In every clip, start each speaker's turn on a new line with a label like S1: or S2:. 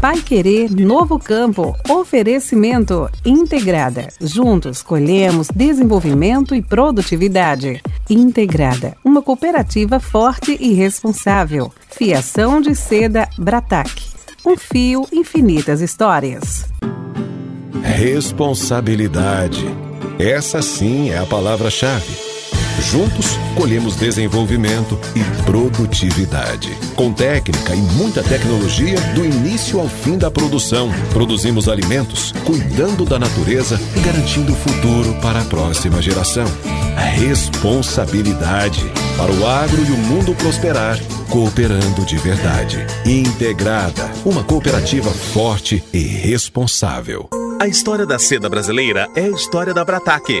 S1: Pai Querer Novo Campo. Oferecimento Integrada. Juntos colhemos desenvolvimento e produtividade. Integrada, uma cooperativa forte e responsável. Fiação de seda Bratac. Um fio, infinitas histórias.
S2: Responsabilidade. Essa sim é a palavra-chave. Juntos, colhemos desenvolvimento e produtividade. Com técnica e muita tecnologia, do início ao fim da produção, produzimos alimentos, cuidando da natureza e garantindo o futuro para a próxima geração. A responsabilidade para o agro e o mundo prosperar, cooperando de verdade. Integrada, uma cooperativa forte e responsável.
S3: A história da seda brasileira é a história da Brataque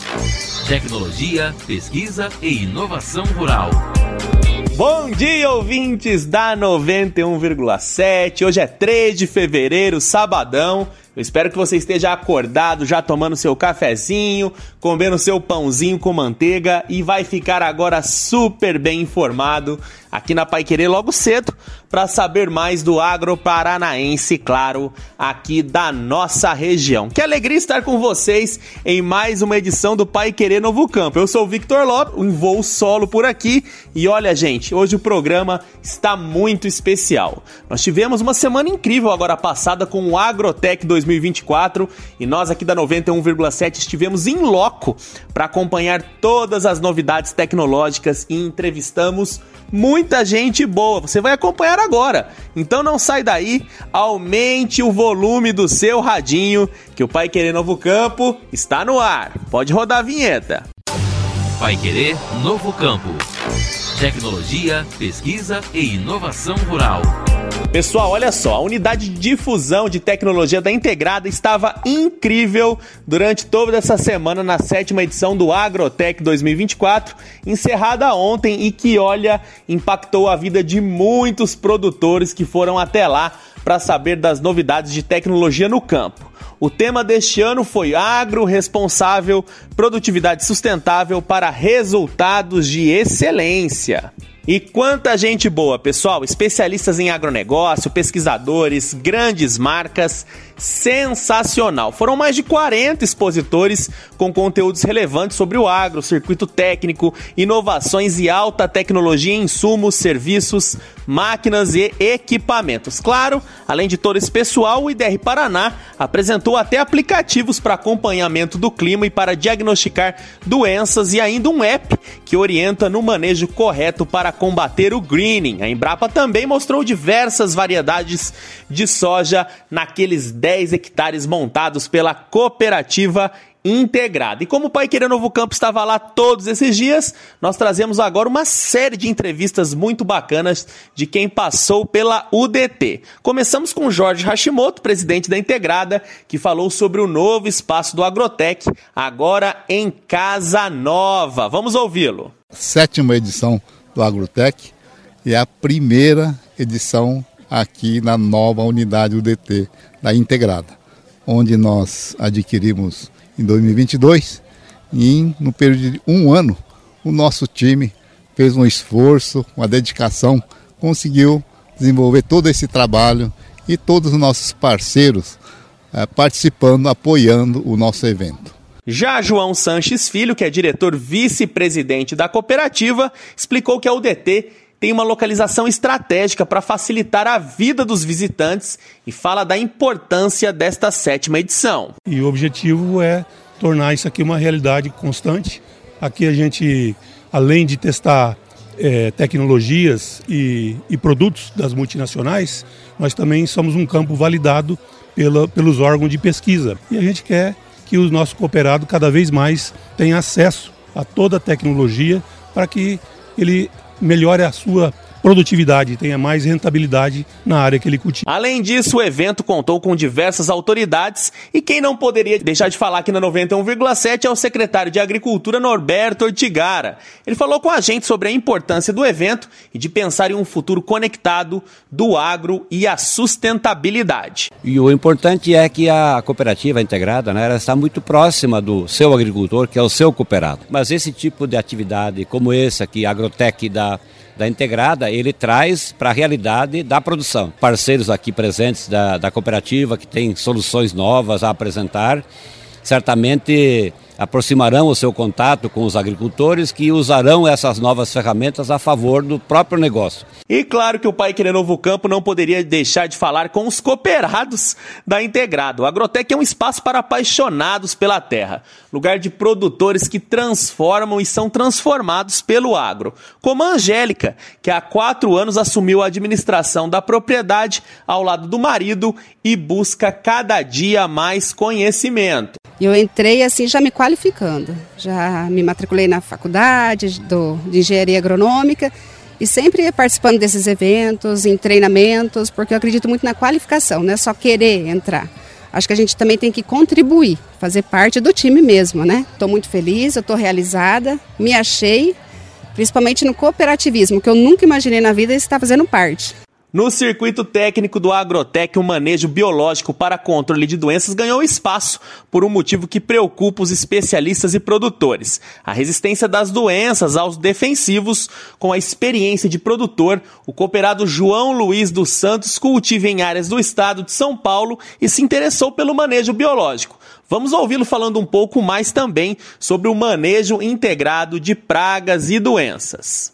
S4: tecnologia, pesquisa e inovação rural.
S5: Bom dia, ouvintes da 91,7. Hoje é 3 de fevereiro, sabadão. Eu espero que você esteja acordado, já tomando seu cafezinho, comendo seu pãozinho com manteiga e vai ficar agora super bem informado aqui na Pai Querer logo cedo para saber mais do agro paranaense, claro, aqui da nossa região. Que alegria estar com vocês em mais uma edição do Pai Querer Novo Campo. Eu sou o Victor Lopes, um voo solo por aqui e olha, gente, hoje o programa está muito especial. Nós tivemos uma semana incrível agora passada com o Agrotech 2024 e nós aqui da 91,7 estivemos em loco para acompanhar todas as novidades tecnológicas e entrevistamos muita gente boa. Você vai acompanhar agora. Então não sai daí, aumente o volume do seu radinho, que o Pai Querer Novo Campo está no ar. Pode rodar a vinheta.
S4: Pai Querer Novo Campo. Tecnologia, pesquisa e inovação rural.
S5: Pessoal, olha só, a unidade de difusão de tecnologia da Integrada estava incrível durante toda essa semana na sétima edição do Agrotech 2024, encerrada ontem e que, olha, impactou a vida de muitos produtores que foram até lá para saber das novidades de tecnologia no campo. O tema deste ano foi Agro Responsável, Produtividade Sustentável para Resultados de Excelência. E quanta gente boa, pessoal! Especialistas em agronegócio, pesquisadores, grandes marcas, sensacional. Foram mais de 40 expositores com conteúdos relevantes sobre o agro, circuito técnico, inovações e alta tecnologia em insumos, serviços, máquinas e equipamentos. Claro, além de todo esse pessoal, o IDR Paraná apresentou até aplicativos para acompanhamento do clima e para diagnosticar doenças e ainda um app que orienta no manejo correto para combater o greening. A Embrapa também mostrou diversas variedades de soja naqueles 10 hectares montados pela cooperativa integrada. E como o Pai Querer Novo Campo estava lá todos esses dias, nós trazemos agora uma série de entrevistas muito bacanas de quem passou pela UDT. Começamos com Jorge Hashimoto, presidente da Integrada, que falou sobre o novo espaço do Agrotec, agora em Casa Nova. Vamos ouvi-lo.
S6: Sétima edição do Agrotec e a primeira edição aqui na nova unidade UDT da Integrada, onde nós adquirimos em 2022 e no período de um ano o nosso time fez um esforço, uma dedicação, conseguiu desenvolver todo esse trabalho e todos os nossos parceiros eh, participando, apoiando o nosso evento.
S5: Já João Sanches Filho, que é diretor vice-presidente da cooperativa, explicou que a UDT tem uma localização estratégica para facilitar a vida dos visitantes e fala da importância desta sétima edição.
S7: E o objetivo é tornar isso aqui uma realidade constante. Aqui a gente, além de testar é, tecnologias e, e, produtos das multinacionais, nós também somos um campo validado pela, pelos órgãos de pesquisa. E a gente quer que o nosso cooperado cada vez mais tenha acesso a toda a tecnologia para que ele melhore a sua produtividade, tenha mais rentabilidade na área que ele cultiva.
S5: Além disso, o evento contou com diversas autoridades e quem não poderia deixar de falar aqui na 91,7 é o secretário de Agricultura Norberto Ortigara. Ele falou com a gente sobre a importância do evento e de pensar em um futuro conectado do agro e a sustentabilidade.
S8: E o importante é que a cooperativa integrada, né, ela está muito próxima do seu agricultor, que é o seu cooperado. Mas esse tipo de atividade, como esse aqui, Agrotec da da integrada, ele traz para a realidade da produção. Parceiros aqui presentes da, da cooperativa que têm soluções novas a apresentar, certamente aproximarão o seu contato com os agricultores que usarão essas novas ferramentas a favor do próprio negócio.
S5: E claro que o Pai Querer Novo Campo não poderia deixar de falar com os cooperados da Integrado. O Agrotec é um espaço para apaixonados pela terra, lugar de produtores que transformam e são transformados pelo agro, como a Angélica, que há quatro anos assumiu a administração da propriedade ao lado do marido e busca cada dia mais conhecimento.
S9: Eu entrei assim já me qualificando, já me matriculei na faculdade do, de engenharia agronômica e sempre participando desses eventos, em treinamentos, porque eu acredito muito na qualificação, não é só querer entrar. Acho que a gente também tem que contribuir, fazer parte do time mesmo, né? Estou muito feliz, eu estou realizada, me achei, principalmente no cooperativismo, que eu nunca imaginei na vida estar fazendo parte.
S5: No circuito técnico do Agrotec, o manejo biológico para controle de doenças ganhou espaço por um motivo que preocupa os especialistas e produtores: a resistência das doenças aos defensivos. Com a experiência de produtor, o cooperado João Luiz dos Santos cultiva em áreas do estado de São Paulo e se interessou pelo manejo biológico. Vamos ouvi-lo falando um pouco mais também sobre o manejo integrado de pragas e doenças.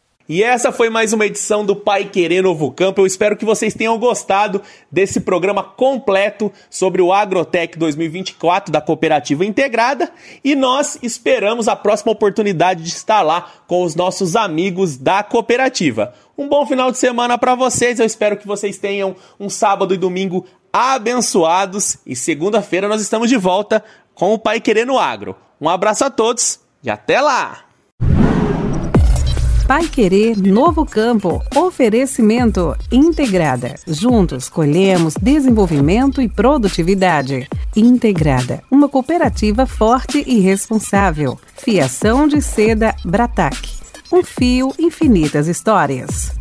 S5: E essa foi mais uma edição do Pai Querer Novo Campo. Eu espero que vocês tenham gostado desse programa completo sobre o Agrotec 2024 da Cooperativa Integrada. E nós esperamos a próxima oportunidade de estar lá com os nossos amigos da cooperativa. Um bom final de semana para vocês. Eu espero que vocês tenham um sábado e domingo abençoados. E segunda-feira nós estamos de volta com o Pai Querer no Agro. Um abraço a todos e até lá!
S1: Pai Querer Novo Campo. Oferecimento Integrada. Juntos colhemos desenvolvimento e produtividade. Integrada, uma cooperativa forte e responsável. Fiação de seda Bratac. Um fio, infinitas histórias.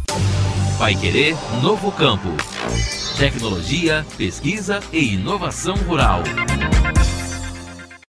S4: Pai Querer Novo Campo. Tecnologia, pesquisa e inovação rural.